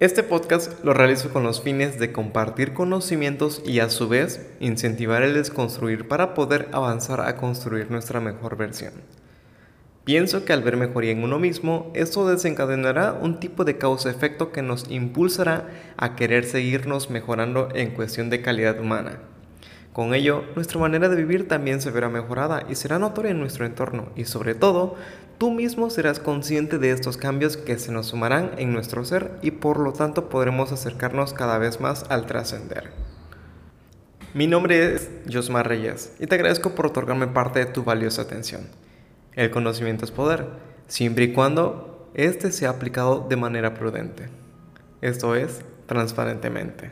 Este podcast lo realizo con los fines de compartir conocimientos y a su vez incentivar el desconstruir para poder avanzar a construir nuestra mejor versión. Pienso que al ver mejoría en uno mismo, esto desencadenará un tipo de causa-efecto que nos impulsará a querer seguirnos mejorando en cuestión de calidad humana. Con ello, nuestra manera de vivir también se verá mejorada y será notoria en nuestro entorno y sobre todo, tú mismo serás consciente de estos cambios que se nos sumarán en nuestro ser y por lo tanto podremos acercarnos cada vez más al trascender. Mi nombre es Josmar Reyes y te agradezco por otorgarme parte de tu valiosa atención. El conocimiento es poder, siempre y cuando éste sea aplicado de manera prudente. Esto es, transparentemente.